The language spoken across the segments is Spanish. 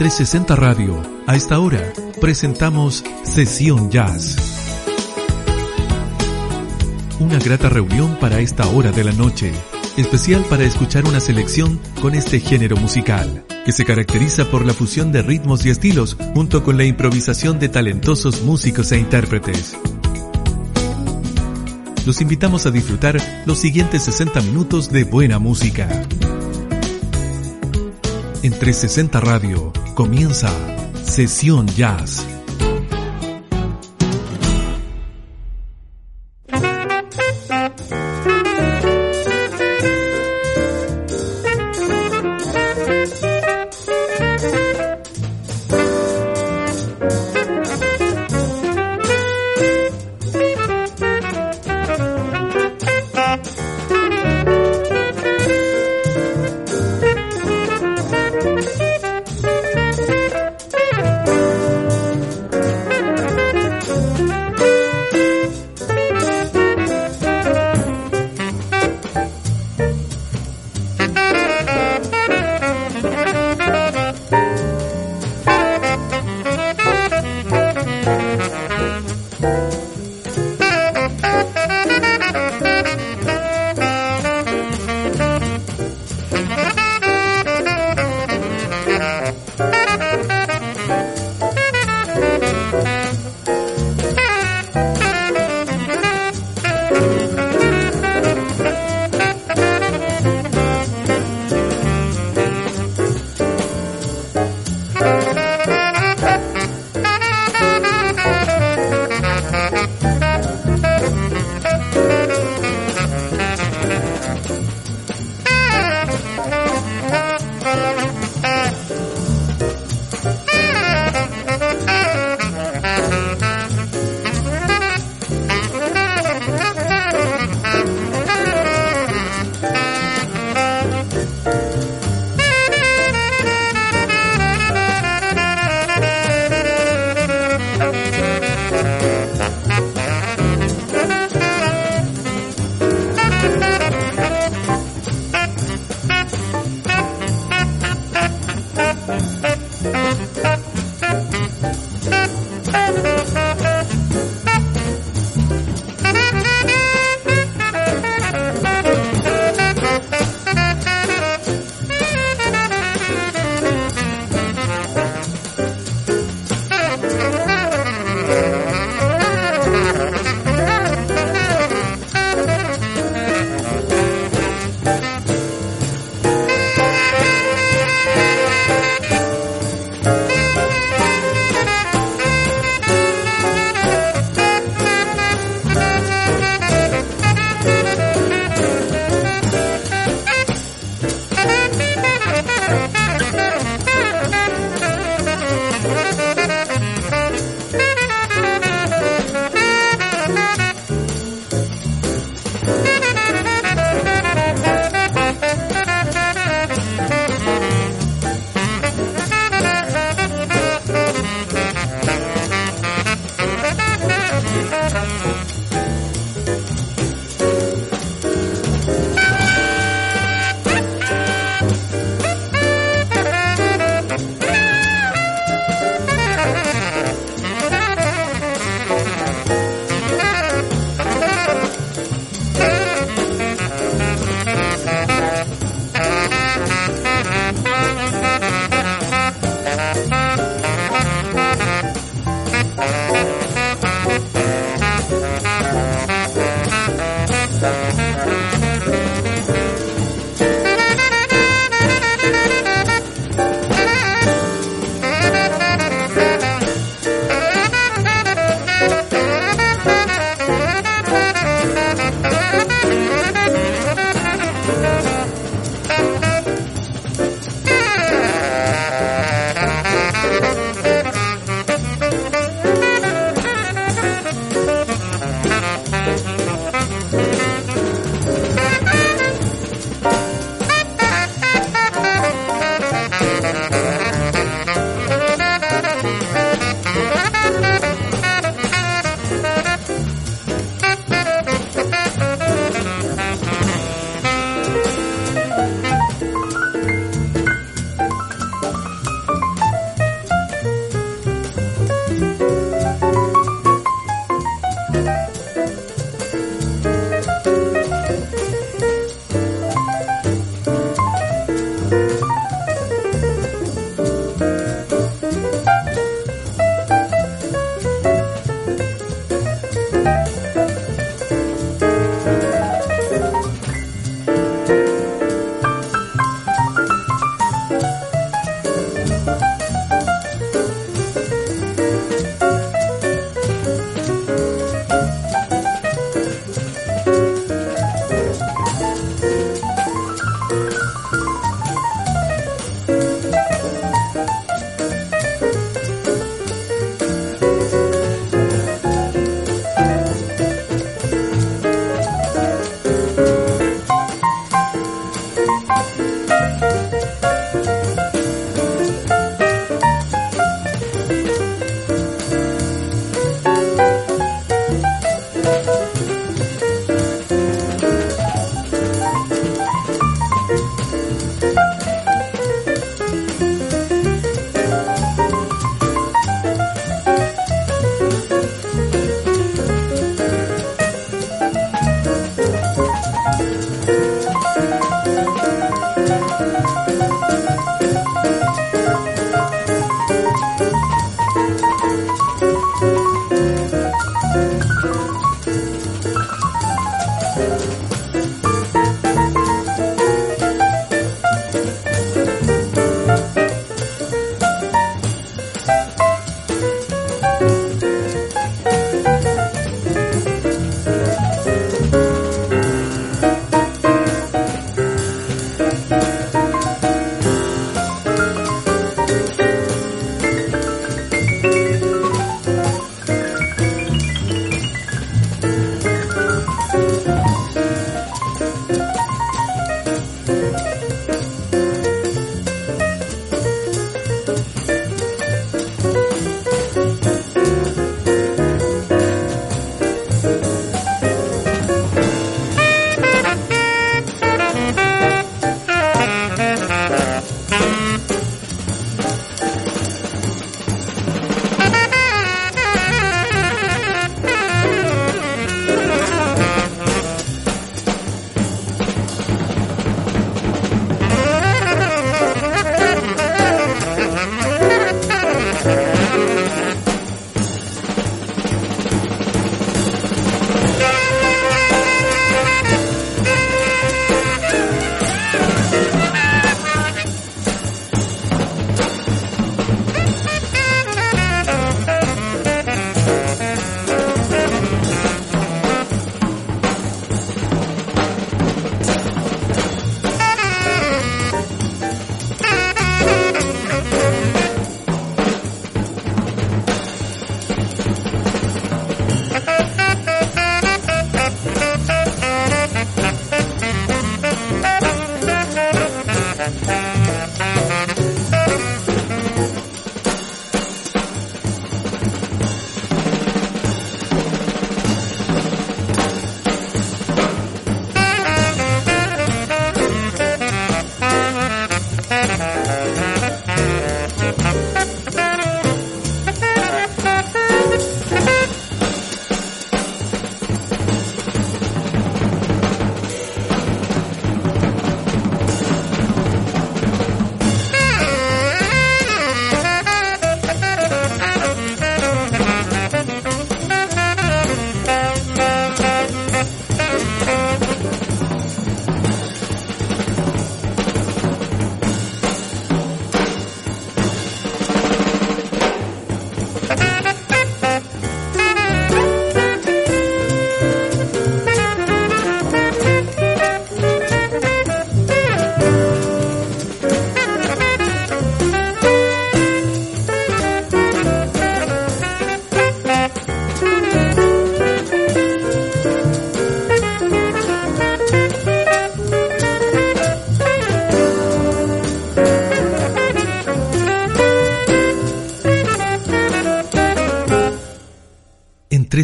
360 Radio, a esta hora, presentamos Sesión Jazz. Una grata reunión para esta hora de la noche, especial para escuchar una selección con este género musical, que se caracteriza por la fusión de ritmos y estilos junto con la improvisación de talentosos músicos e intérpretes. Los invitamos a disfrutar los siguientes 60 minutos de buena música. En 360 Radio comienza Sesión Jazz.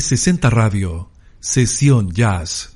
360 Radio, Sesión Jazz.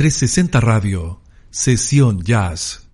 360 Radio, Sesión Jazz.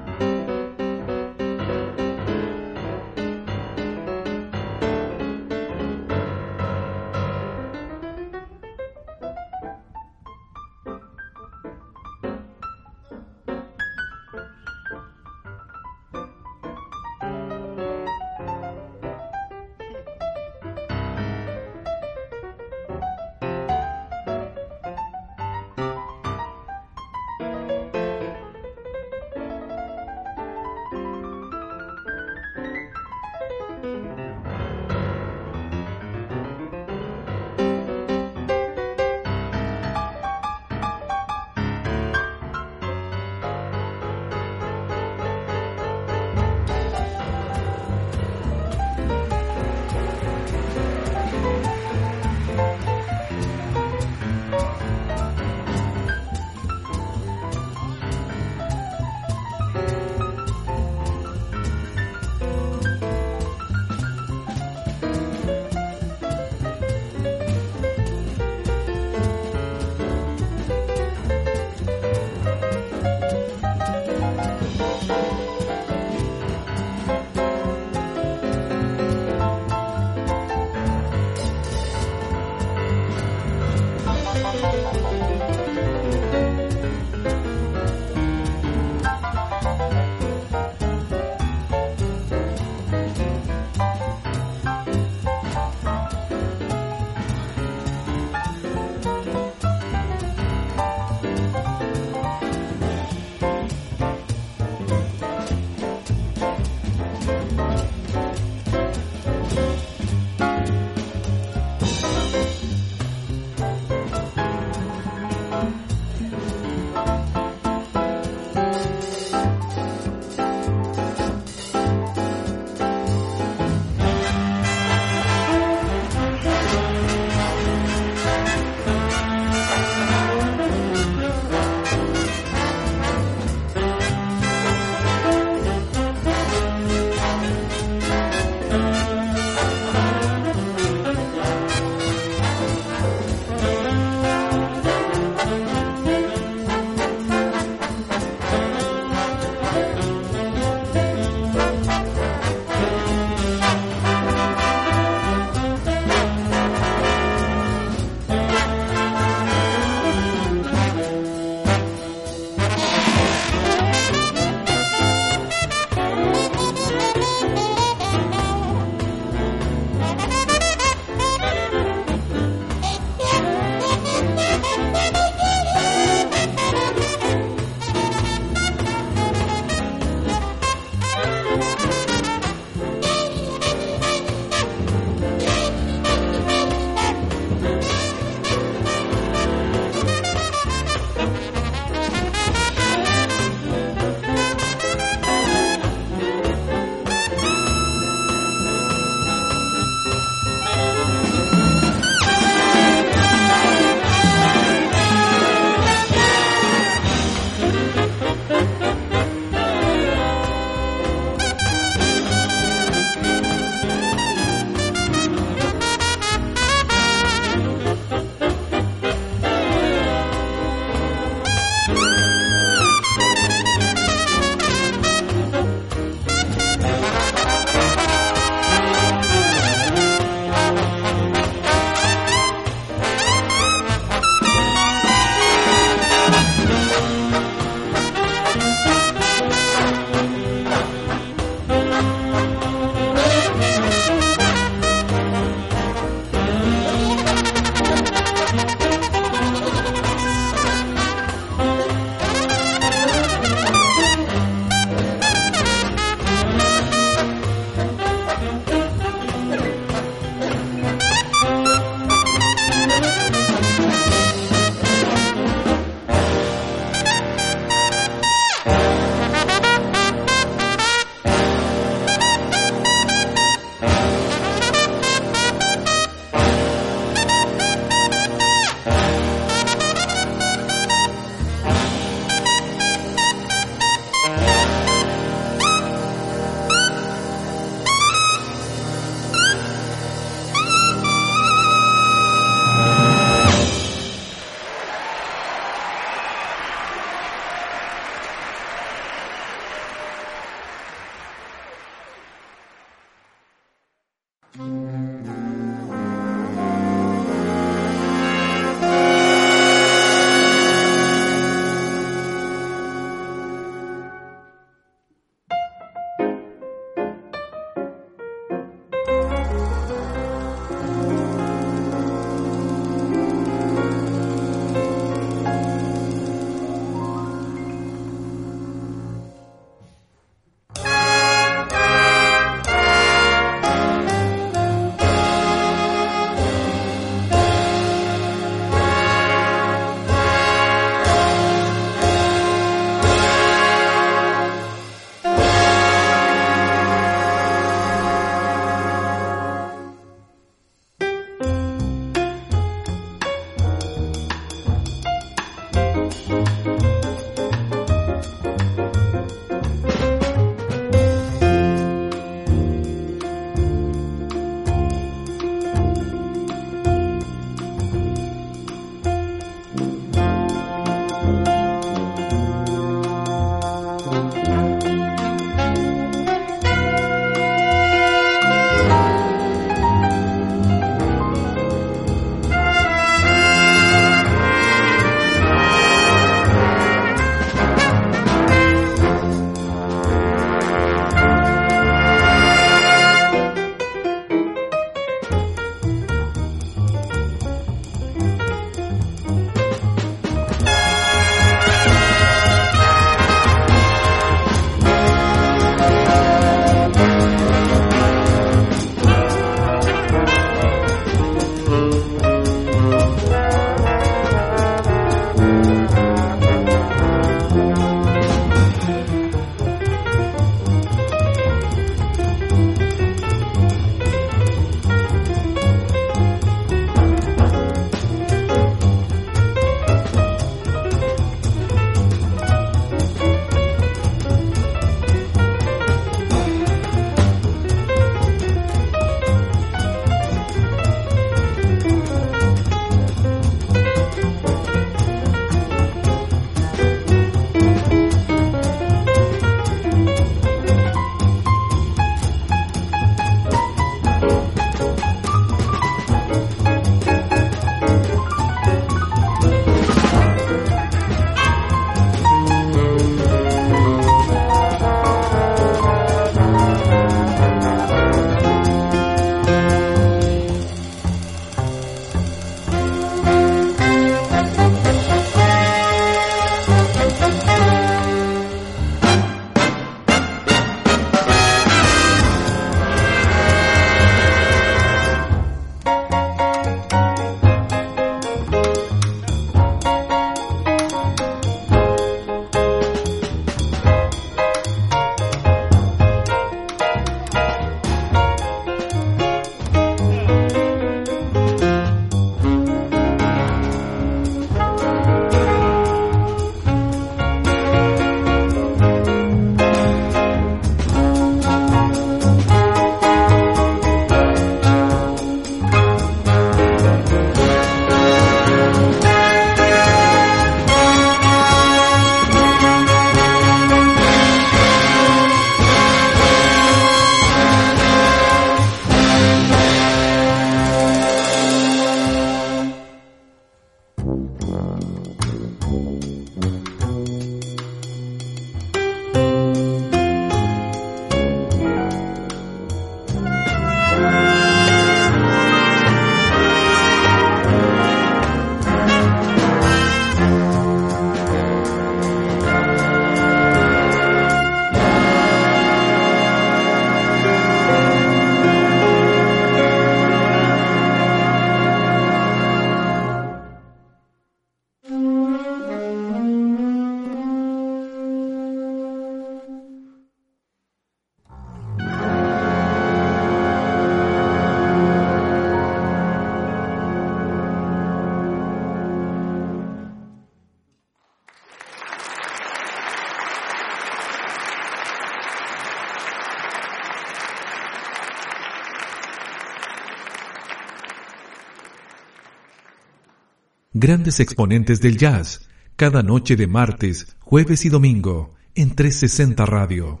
Grandes exponentes del jazz, cada noche de martes, jueves y domingo, en 360 Radio.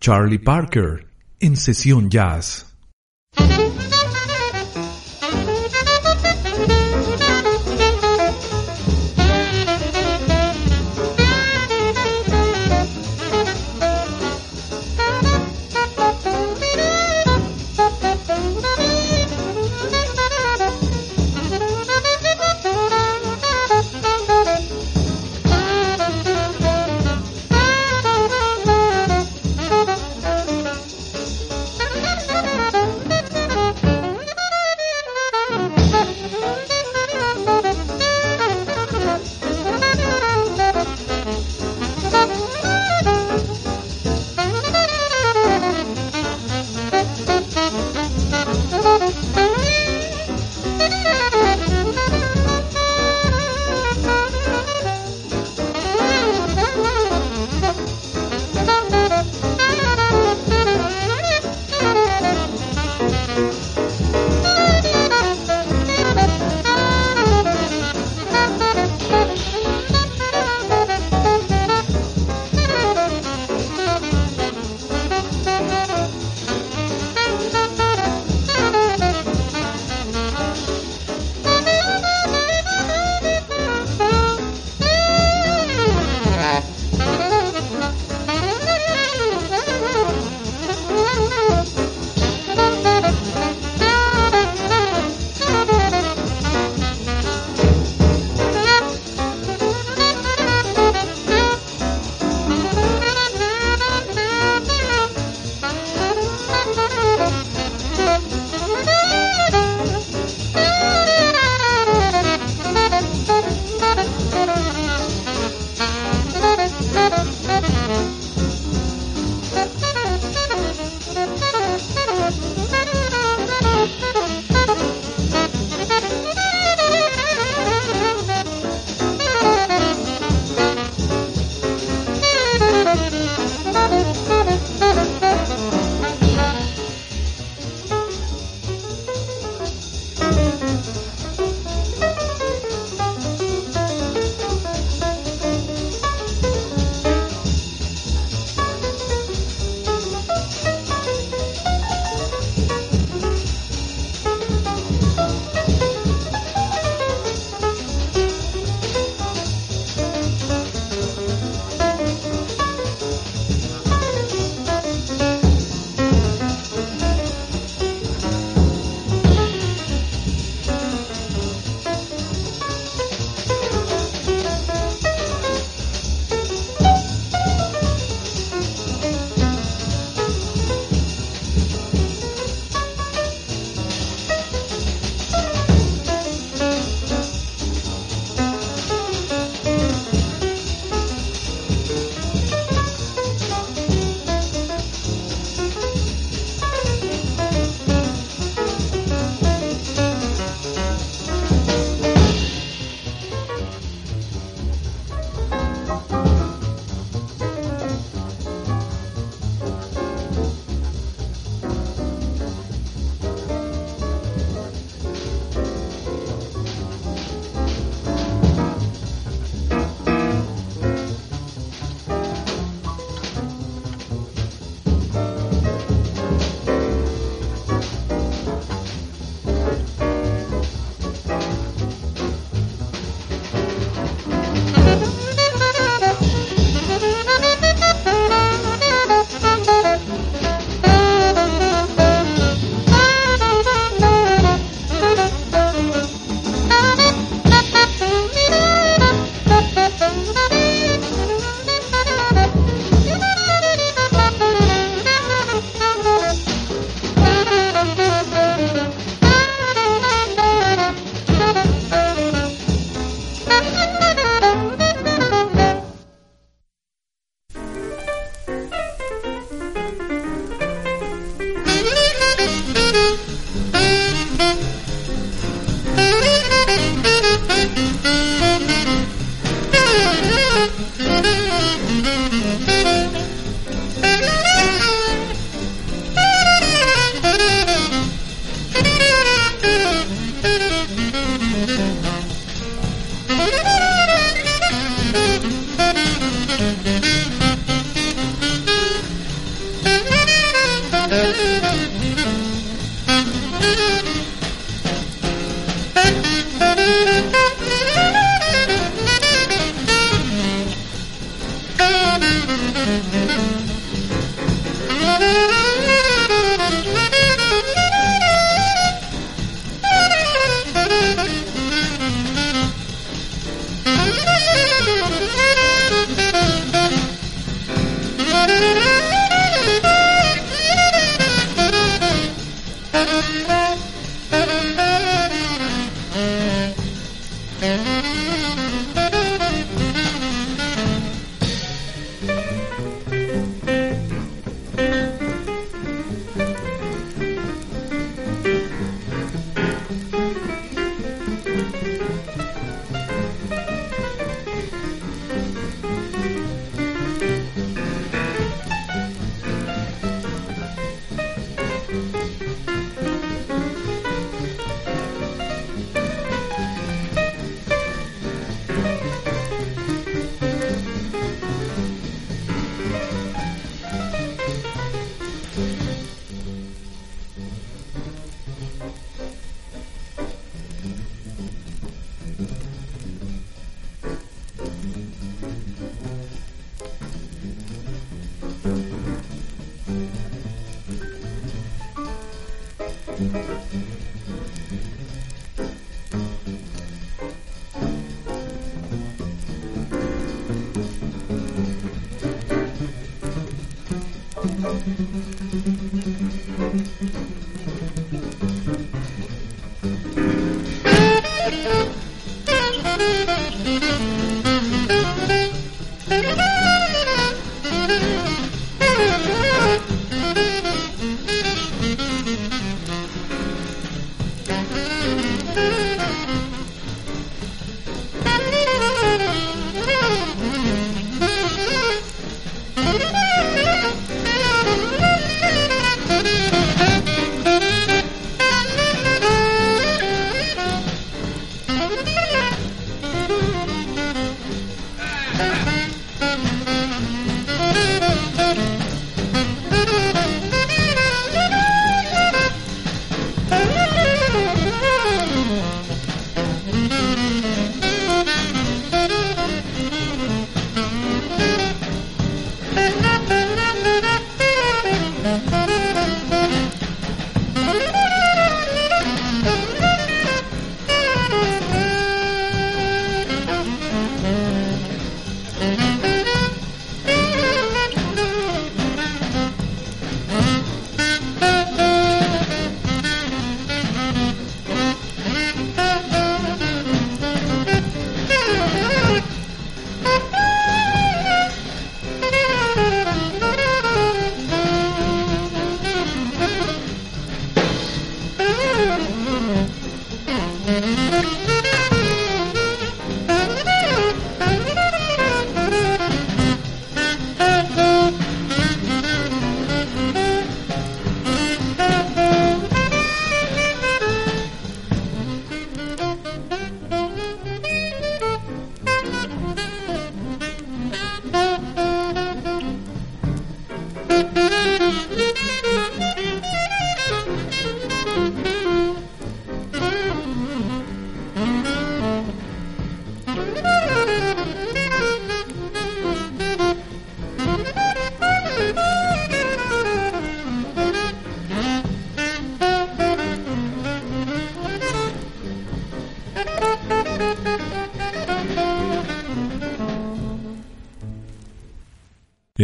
Charlie Parker, en Sesión Jazz.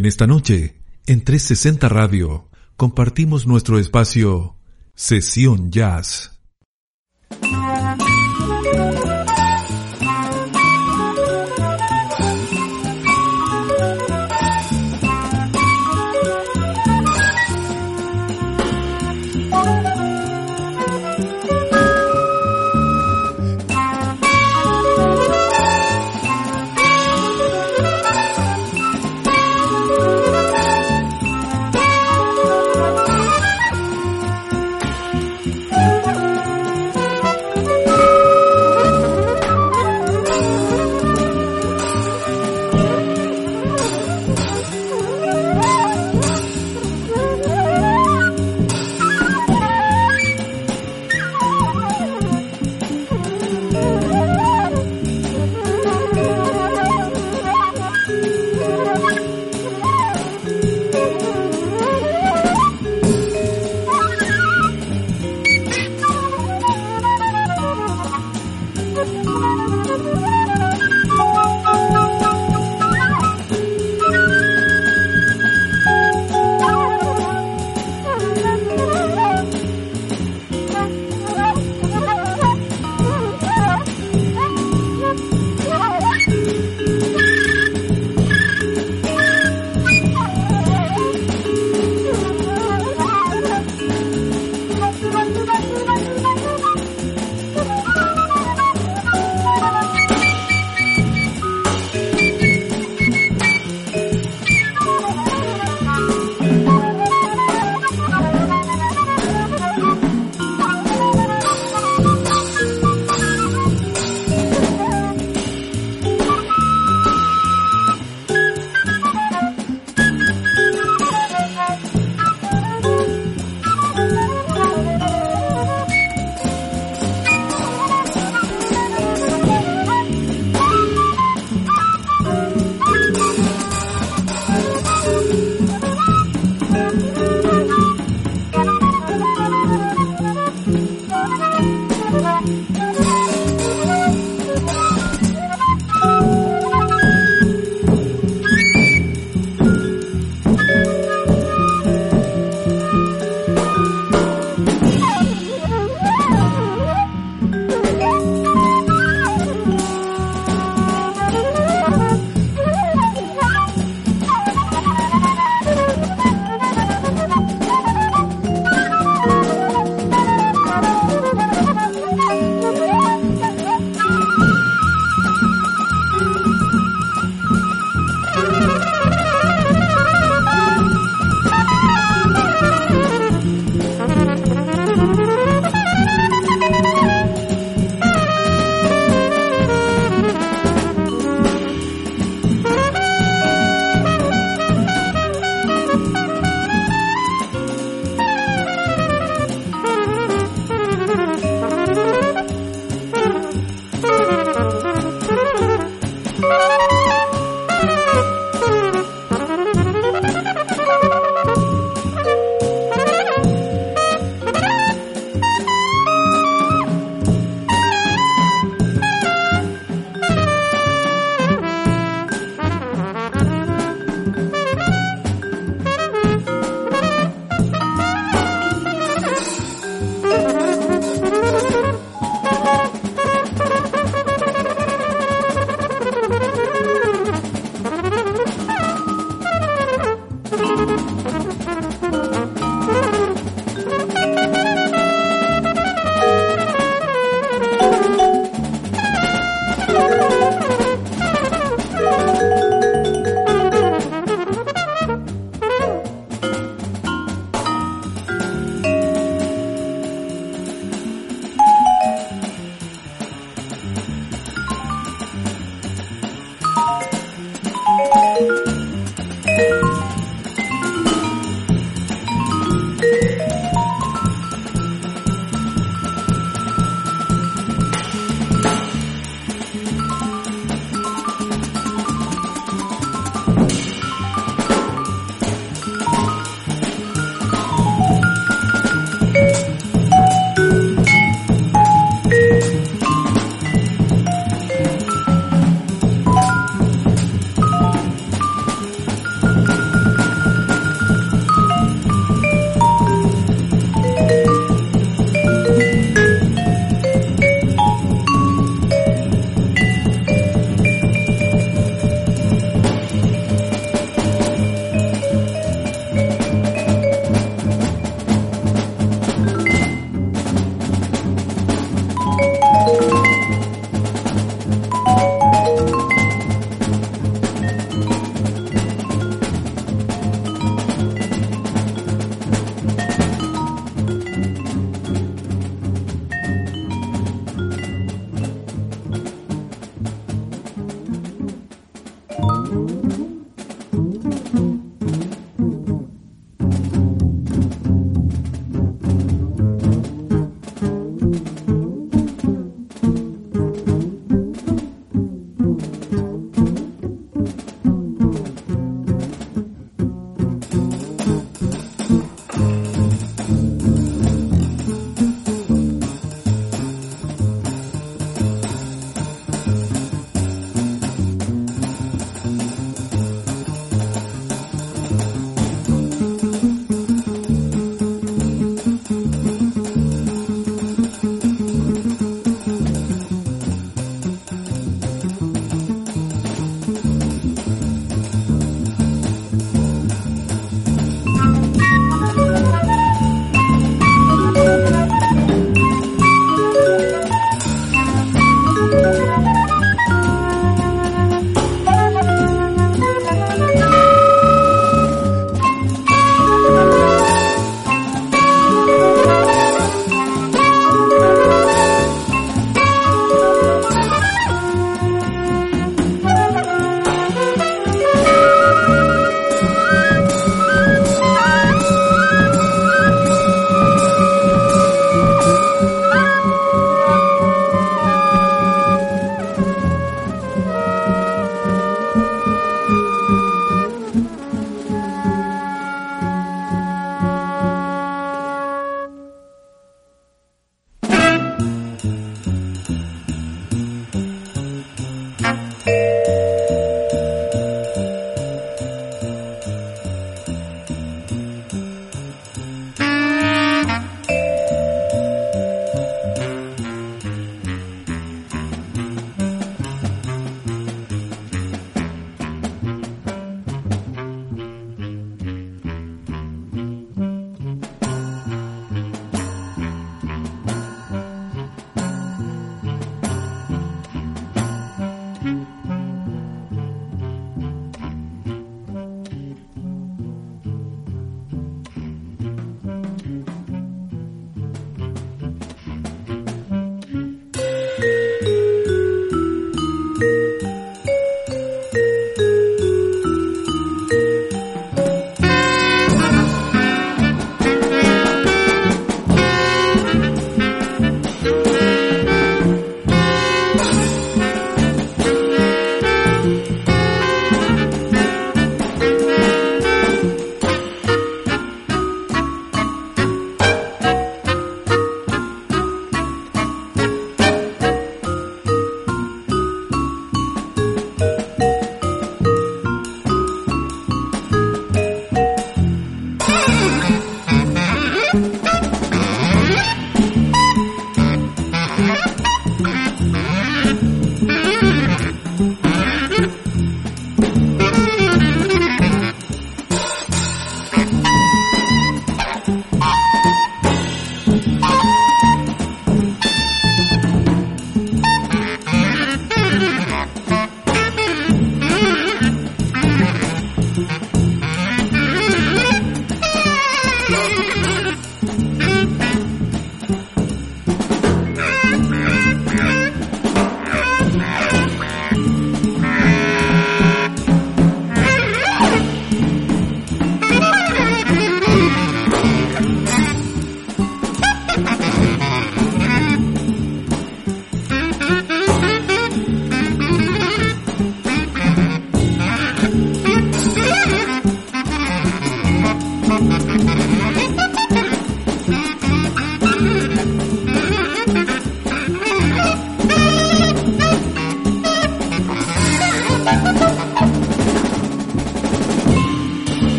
En esta noche, en 360 Radio, compartimos nuestro espacio Sesión Jazz.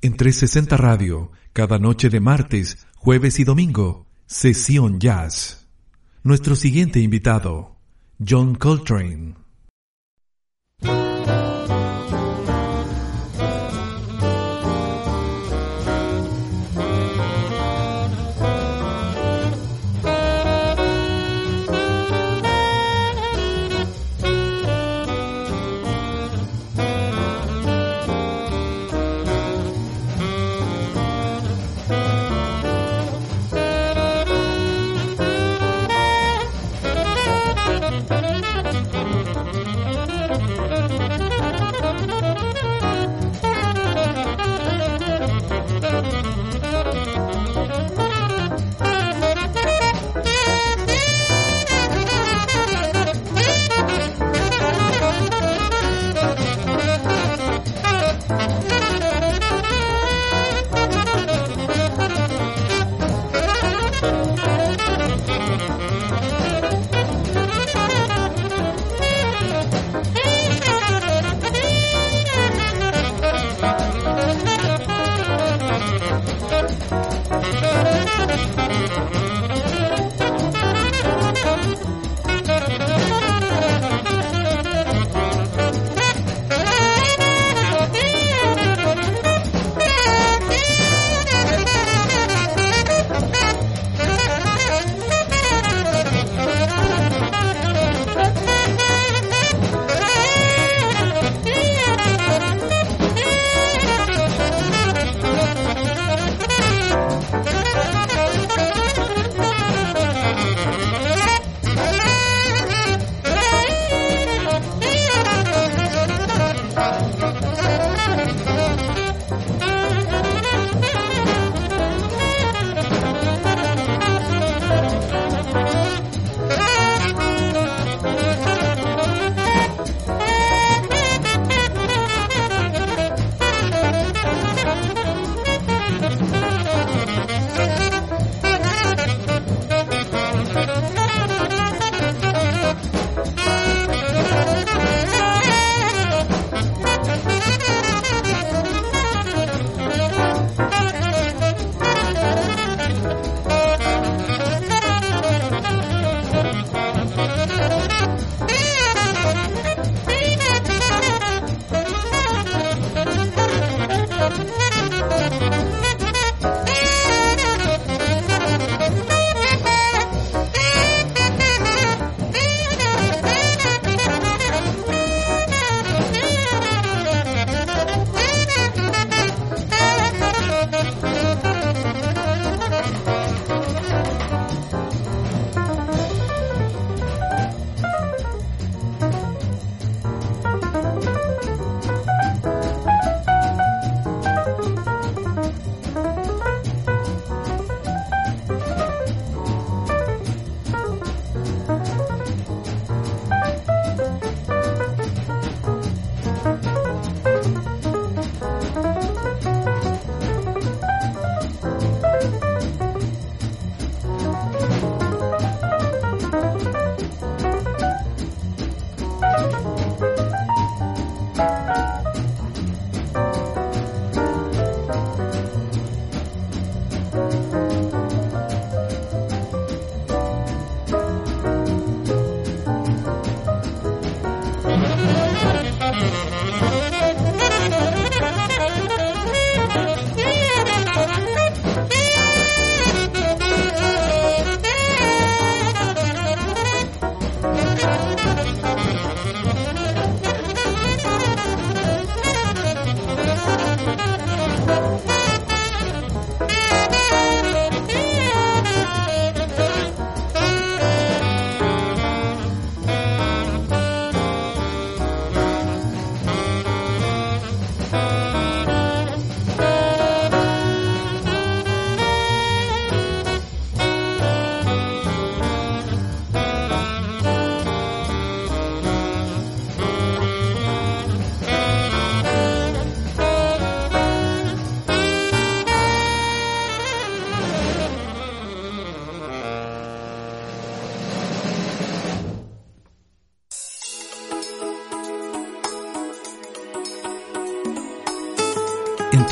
En 360 Radio, cada noche de martes, jueves y domingo, Sesión Jazz. Nuestro siguiente invitado, John Coltrane.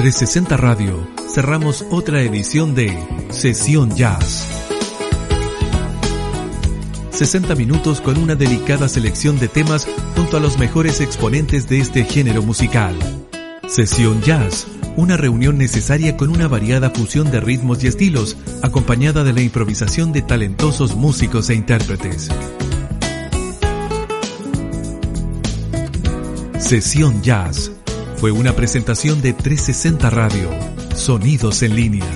360 Radio cerramos otra edición de Sesión Jazz. 60 minutos con una delicada selección de temas junto a los mejores exponentes de este género musical. Sesión Jazz, una reunión necesaria con una variada fusión de ritmos y estilos, acompañada de la improvisación de talentosos músicos e intérpretes. Sesión Jazz fue una presentación de 360 Radio, sonidos en línea.